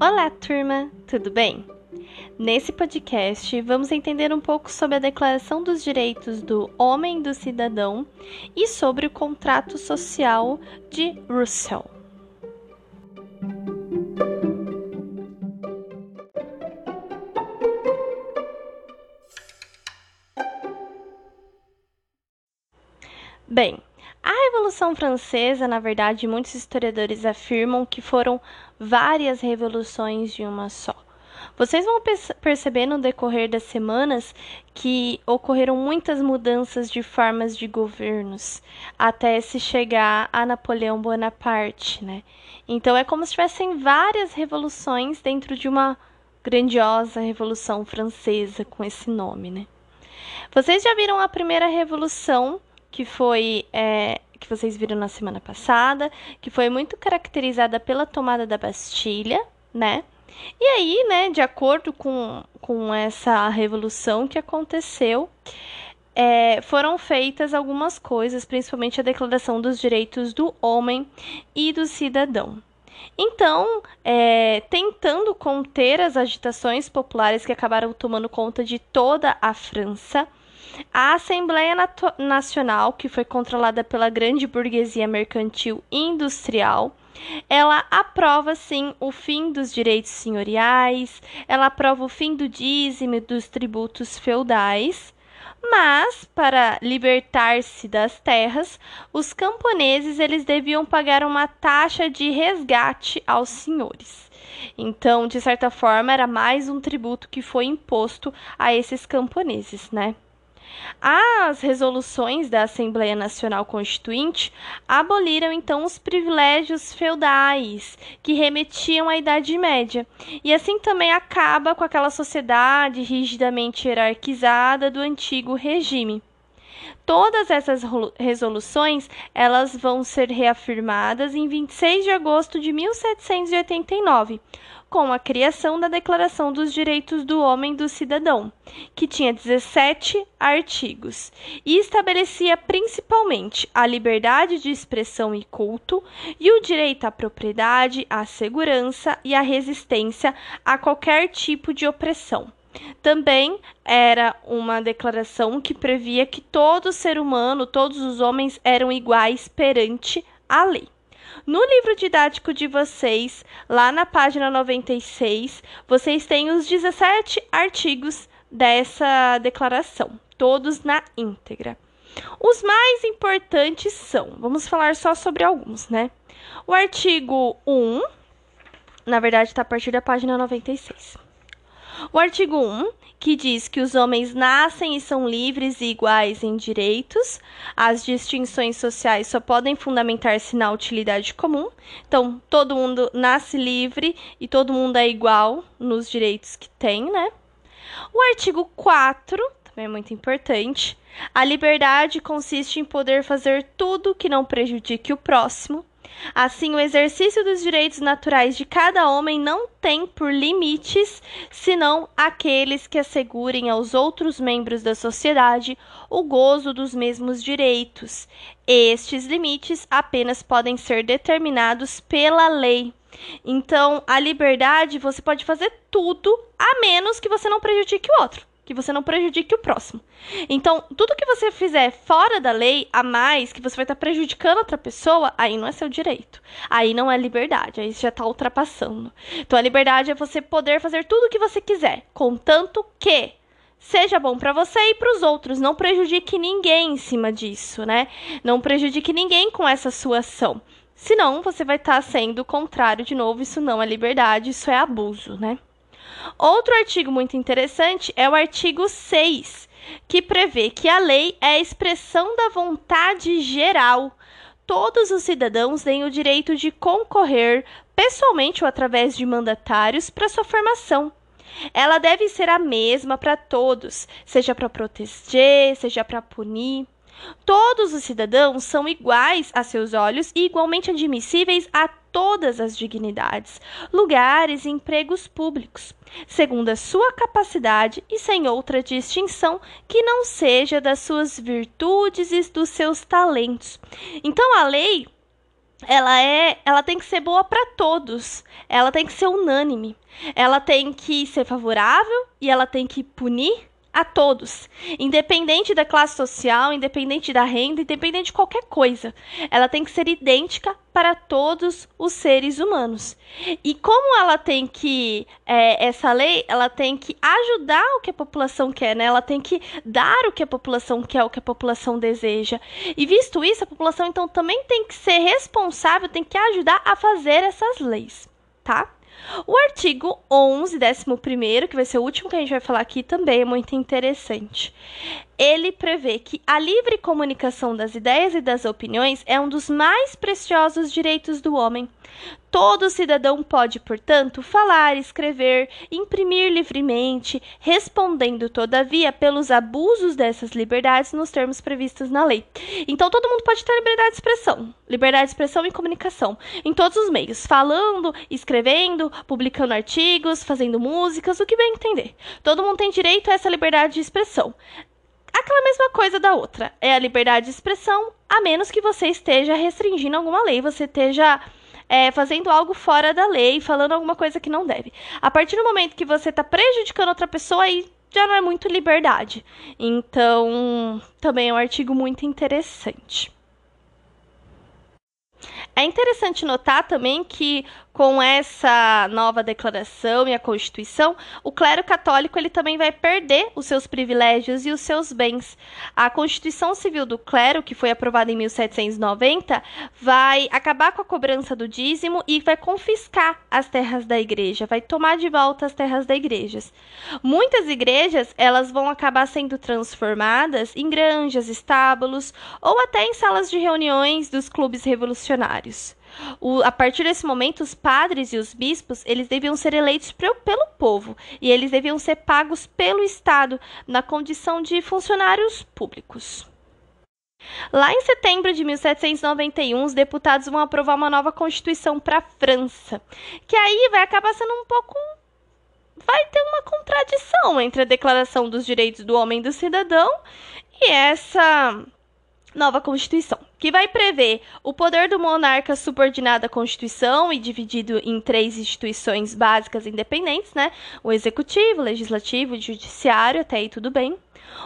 Olá, turma, tudo bem? Nesse podcast, vamos entender um pouco sobre a Declaração dos Direitos do Homem e do Cidadão e sobre o contrato social de Russell. Bem, a Revolução Francesa, na verdade, muitos historiadores afirmam que foram várias revoluções de uma só. Vocês vão perceber no decorrer das semanas que ocorreram muitas mudanças de formas de governos até se chegar a Napoleão Bonaparte, né? Então é como se tivessem várias revoluções dentro de uma grandiosa Revolução Francesa com esse nome, né? Vocês já viram a primeira revolução que foi é, que vocês viram na semana passada, que foi muito caracterizada pela tomada da Bastilha, né? E aí, né, de acordo com, com essa revolução que aconteceu, é, foram feitas algumas coisas, principalmente a Declaração dos Direitos do Homem e do Cidadão. Então, é, tentando conter as agitações populares que acabaram tomando conta de toda a França, a Assembleia Nacional, que foi controlada pela grande burguesia mercantil e industrial, ela aprova sim o fim dos direitos senhoriais, ela aprova o fim do dízimo e dos tributos feudais, mas para libertar-se das terras, os camponeses eles deviam pagar uma taxa de resgate aos senhores. Então, de certa forma, era mais um tributo que foi imposto a esses camponeses, né? As resoluções da Assembleia Nacional Constituinte aboliram então os privilégios feudais que remetiam à Idade Média, e assim também acaba com aquela sociedade rigidamente hierarquizada do antigo regime. Todas essas resoluções, elas vão ser reafirmadas em 26 de agosto de 1789, com a criação da Declaração dos Direitos do Homem e do Cidadão, que tinha 17 artigos e estabelecia principalmente a liberdade de expressão e culto e o direito à propriedade, à segurança e à resistência a qualquer tipo de opressão. Também era uma declaração que previa que todo ser humano, todos os homens eram iguais perante a lei. No livro didático de vocês, lá na página 96, vocês têm os 17 artigos dessa declaração, todos na íntegra. Os mais importantes são, vamos falar só sobre alguns, né? O artigo 1, na verdade, está a partir da página 96. O artigo 1, que diz que os homens nascem e são livres e iguais em direitos, as distinções sociais só podem fundamentar-se na utilidade comum. Então, todo mundo nasce livre e todo mundo é igual nos direitos que tem, né? O artigo 4, também é muito importante. A liberdade consiste em poder fazer tudo que não prejudique o próximo Assim, o exercício dos direitos naturais de cada homem não tem por limites senão aqueles que assegurem aos outros membros da sociedade o gozo dos mesmos direitos. Estes limites apenas podem ser determinados pela lei. Então, a liberdade você pode fazer tudo a menos que você não prejudique o outro que você não prejudique o próximo. Então, tudo que você fizer fora da lei, a mais, que você vai estar prejudicando outra pessoa, aí não é seu direito. Aí não é liberdade, aí você já está ultrapassando. Então, a liberdade é você poder fazer tudo o que você quiser, contanto que seja bom para você e para os outros. Não prejudique ninguém em cima disso, né? Não prejudique ninguém com essa sua ação. Senão, você vai estar sendo o contrário de novo. Isso não é liberdade, isso é abuso, né? Outro artigo muito interessante é o artigo 6, que prevê que a lei é a expressão da vontade geral. Todos os cidadãos têm o direito de concorrer, pessoalmente ou através de mandatários, para sua formação. Ela deve ser a mesma para todos, seja para proteger, seja para punir. Todos os cidadãos são iguais a seus olhos e igualmente admissíveis a todas as dignidades, lugares e empregos públicos, segundo a sua capacidade e sem outra distinção que não seja das suas virtudes e dos seus talentos. Então a lei ela é, ela tem que ser boa para todos. Ela tem que ser unânime. Ela tem que ser favorável e ela tem que punir a todos, independente da classe social, independente da renda, independente de qualquer coisa. Ela tem que ser idêntica para todos os seres humanos. E como ela tem que, é, essa lei, ela tem que ajudar o que a população quer, né? Ela tem que dar o que a população quer, o que a população deseja. E visto isso, a população então também tem que ser responsável, tem que ajudar a fazer essas leis, tá? O artigo 11, 11, que vai ser o último que a gente vai falar aqui, também é muito interessante. Ele prevê que a livre comunicação das ideias e das opiniões é um dos mais preciosos direitos do homem. Todo cidadão pode, portanto, falar, escrever, imprimir livremente, respondendo, todavia, pelos abusos dessas liberdades nos termos previstos na lei. Então, todo mundo pode ter liberdade de expressão, liberdade de expressão e comunicação, em todos os meios, falando, escrevendo, publicando artigos, fazendo músicas, o que bem entender. Todo mundo tem direito a essa liberdade de expressão aquela mesma coisa da outra. É a liberdade de expressão, a menos que você esteja restringindo alguma lei, você esteja é, fazendo algo fora da lei, falando alguma coisa que não deve. A partir do momento que você está prejudicando outra pessoa, aí já não é muito liberdade. Então, também é um artigo muito interessante. É interessante notar também que com essa nova declaração e a Constituição, o clero católico ele também vai perder os seus privilégios e os seus bens. A Constituição Civil do Clero, que foi aprovada em 1790, vai acabar com a cobrança do dízimo e vai confiscar as terras da igreja, vai tomar de volta as terras da igreja. Muitas igrejas, elas vão acabar sendo transformadas em granjas, estábulos ou até em salas de reuniões dos clubes revolucionários. O, a partir desse momento, os padres e os bispos eles deviam ser eleitos pelo, pelo povo e eles deviam ser pagos pelo Estado na condição de funcionários públicos. Lá em setembro de 1791, os deputados vão aprovar uma nova constituição para a França, que aí vai acabar sendo um pouco vai ter uma contradição entre a Declaração dos Direitos do Homem e do Cidadão e essa nova Constituição, que vai prever o poder do monarca subordinado à Constituição e dividido em três instituições básicas independentes, né? O executivo, o legislativo o judiciário, até aí tudo bem.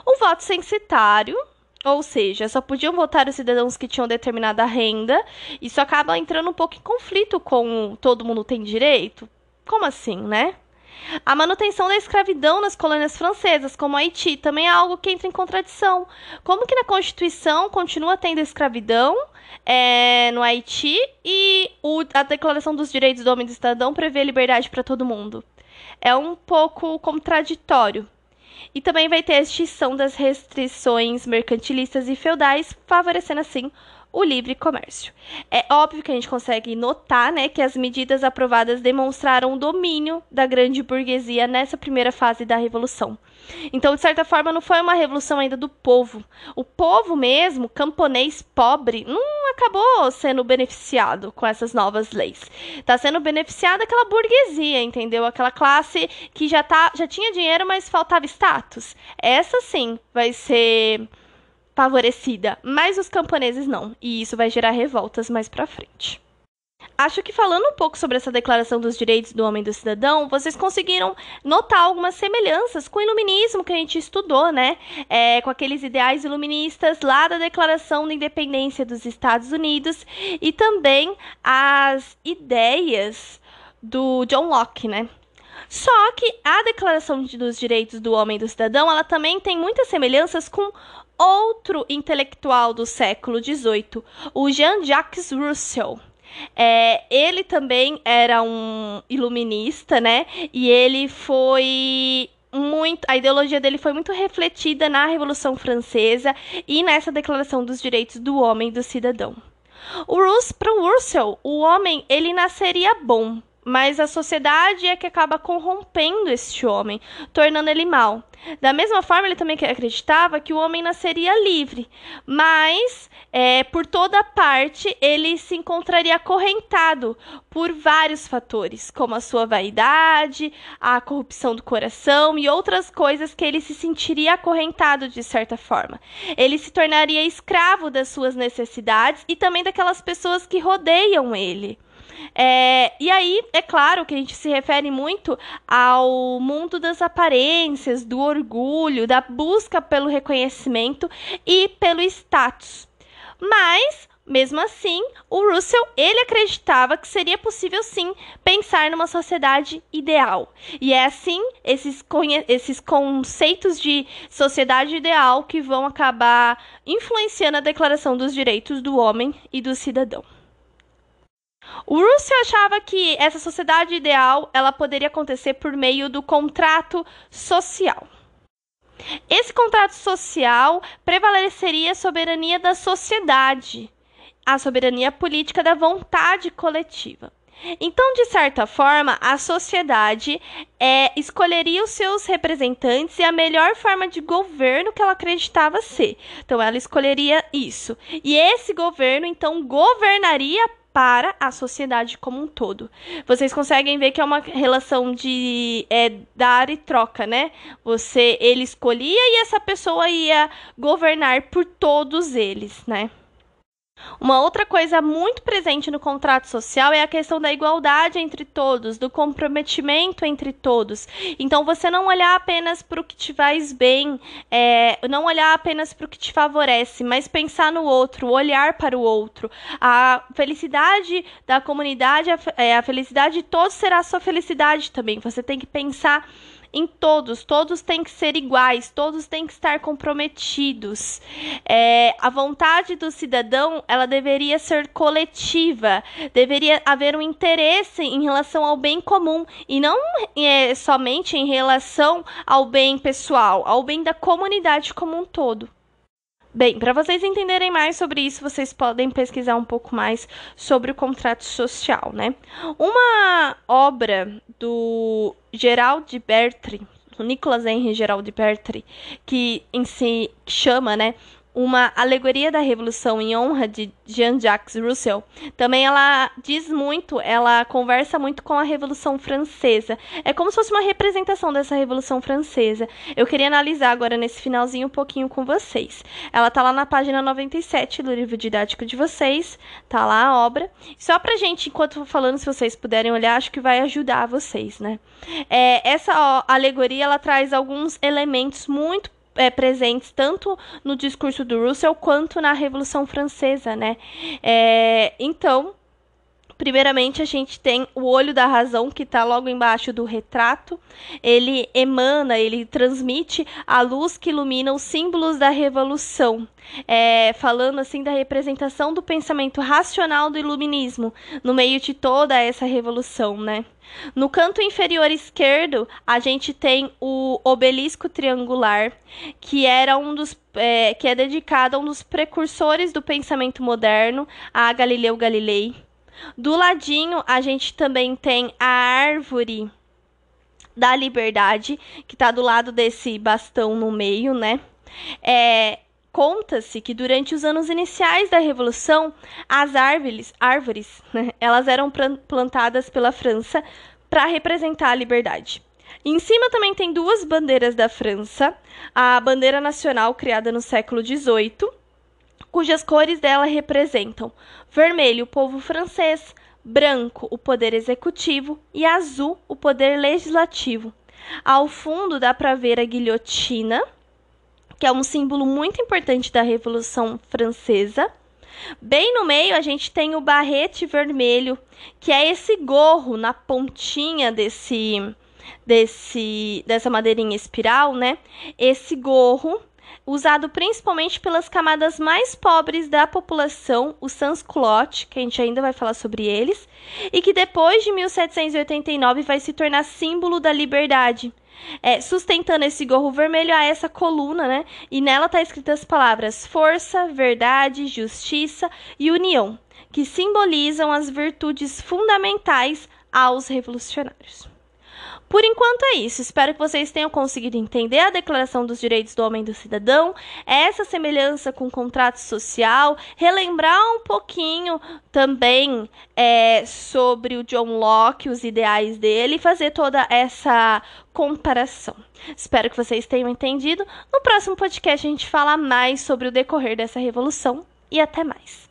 O voto censitário, ou seja, só podiam votar os cidadãos que tinham determinada renda. Isso acaba entrando um pouco em conflito com todo mundo tem direito. Como assim, né? A manutenção da escravidão nas colônias francesas, como Haiti, também é algo que entra em contradição. Como que na Constituição continua tendo escravidão é, no Haiti e o, a Declaração dos Direitos do Homem e do Cidadão prevê liberdade para todo mundo? É um pouco contraditório. E também vai ter a extinção das restrições mercantilistas e feudais, favorecendo assim o livre comércio. É óbvio que a gente consegue notar né, que as medidas aprovadas demonstraram o domínio da grande burguesia nessa primeira fase da Revolução. Então, de certa forma, não foi uma revolução ainda do povo. O povo mesmo, camponês pobre, não acabou sendo beneficiado com essas novas leis. Está sendo beneficiada aquela burguesia, entendeu? Aquela classe que já, tá, já tinha dinheiro, mas faltava status. Essa sim vai ser favorecida, mas os camponeses não, e isso vai gerar revoltas mais para frente. Acho que falando um pouco sobre essa declaração dos direitos do homem e do cidadão, vocês conseguiram notar algumas semelhanças com o iluminismo que a gente estudou, né? É, com aqueles ideais iluministas lá da Declaração da Independência dos Estados Unidos e também as ideias do John Locke, né? Só que a Declaração dos Direitos do Homem e do Cidadão, ela também tem muitas semelhanças com outro intelectual do século XVIII, o Jean-Jacques Rousseau. É, ele também era um iluminista, né? E ele foi muito, a ideologia dele foi muito refletida na Revolução Francesa e nessa Declaração dos Direitos do Homem e do Cidadão. O Rus, para o Russell, o homem ele nasceria bom, mas a sociedade é que acaba corrompendo este homem, tornando ele mal. Da mesma forma, ele também acreditava que o homem nasceria livre, mas é, por toda parte ele se encontraria acorrentado por vários fatores, como a sua vaidade, a corrupção do coração e outras coisas que ele se sentiria acorrentado de certa forma. Ele se tornaria escravo das suas necessidades e também daquelas pessoas que rodeiam ele. É, e aí, é claro que a gente se refere muito ao mundo das aparências, do orgulho, da busca pelo reconhecimento e pelo status. Mas mesmo assim, o Russell ele acreditava que seria possível sim pensar numa sociedade ideal. E é assim esses, esses conceitos de sociedade ideal que vão acabar influenciando a Declaração dos Direitos do Homem e do Cidadão. O Russell achava que essa sociedade ideal ela poderia acontecer por meio do contrato social. Esse contrato social prevaleceria a soberania da sociedade, a soberania política da vontade coletiva. Então, de certa forma, a sociedade é, escolheria os seus representantes e a melhor forma de governo que ela acreditava ser. Então, ela escolheria isso. E esse governo, então, governaria para a sociedade como um todo. Vocês conseguem ver que é uma relação de é, dar e troca, né? Você, ele escolhia e essa pessoa ia governar por todos eles, né? Uma outra coisa muito presente no contrato social é a questão da igualdade entre todos, do comprometimento entre todos. Então, você não olhar apenas para o que te faz bem, é, não olhar apenas para o que te favorece, mas pensar no outro, olhar para o outro. A felicidade da comunidade, a, é, a felicidade de todos será a sua felicidade também. Você tem que pensar em todos, todos têm que ser iguais, todos têm que estar comprometidos. É, a vontade do cidadão, ela deveria ser coletiva, deveria haver um interesse em relação ao bem comum e não é, somente em relação ao bem pessoal, ao bem da comunidade como um todo. Bem, para vocês entenderem mais sobre isso, vocês podem pesquisar um pouco mais sobre o contrato social, né? Uma obra do Gerald Bertre, Nicolas Henry Gerald Bertre, que em si chama, né, uma alegoria da revolução em honra de Jean-Jacques Rousseau. Também ela diz muito, ela conversa muito com a Revolução Francesa. É como se fosse uma representação dessa Revolução Francesa. Eu queria analisar agora nesse finalzinho um pouquinho com vocês. Ela tá lá na página 97 do livro didático de vocês, tá lá a obra. Só pra gente, enquanto vou falando, se vocês puderem olhar, acho que vai ajudar vocês, né? É, essa ó, alegoria, ela traz alguns elementos muito é, presentes tanto no discurso do Russell quanto na Revolução Francesa, né? É, então, Primeiramente, a gente tem o olho da razão, que está logo embaixo do retrato. Ele emana, ele transmite a luz que ilumina os símbolos da revolução. É, falando assim da representação do pensamento racional do iluminismo no meio de toda essa revolução, né? No canto inferior esquerdo, a gente tem o obelisco triangular, que era um dos é, que é dedicado a um dos precursores do pensamento moderno, a Galileu Galilei. Do ladinho, a gente também tem a árvore da liberdade, que está do lado desse bastão no meio, né? É, Conta-se que durante os anos iniciais da Revolução, as árvores, árvores né, elas eram plantadas pela França para representar a liberdade. Em cima também tem duas bandeiras da França, a bandeira nacional criada no século XVIII cujas cores dela representam vermelho, o povo francês, branco, o poder executivo e azul, o poder legislativo. Ao fundo dá para ver a guilhotina, que é um símbolo muito importante da Revolução Francesa. Bem no meio a gente tem o barrete vermelho, que é esse gorro na pontinha desse desse dessa madeirinha espiral, né? Esse gorro usado principalmente pelas camadas mais pobres da população, o sans-culotte, que a gente ainda vai falar sobre eles, e que depois de 1789 vai se tornar símbolo da liberdade. É, sustentando esse gorro vermelho a essa coluna, né? E nela tá escritas as palavras força, verdade, justiça e união, que simbolizam as virtudes fundamentais aos revolucionários. Por enquanto é isso. Espero que vocês tenham conseguido entender a Declaração dos Direitos do Homem e do Cidadão, essa semelhança com o contrato social, relembrar um pouquinho também é, sobre o John Locke, os ideais dele, e fazer toda essa comparação. Espero que vocês tenham entendido. No próximo podcast a gente fala mais sobre o decorrer dessa revolução e até mais.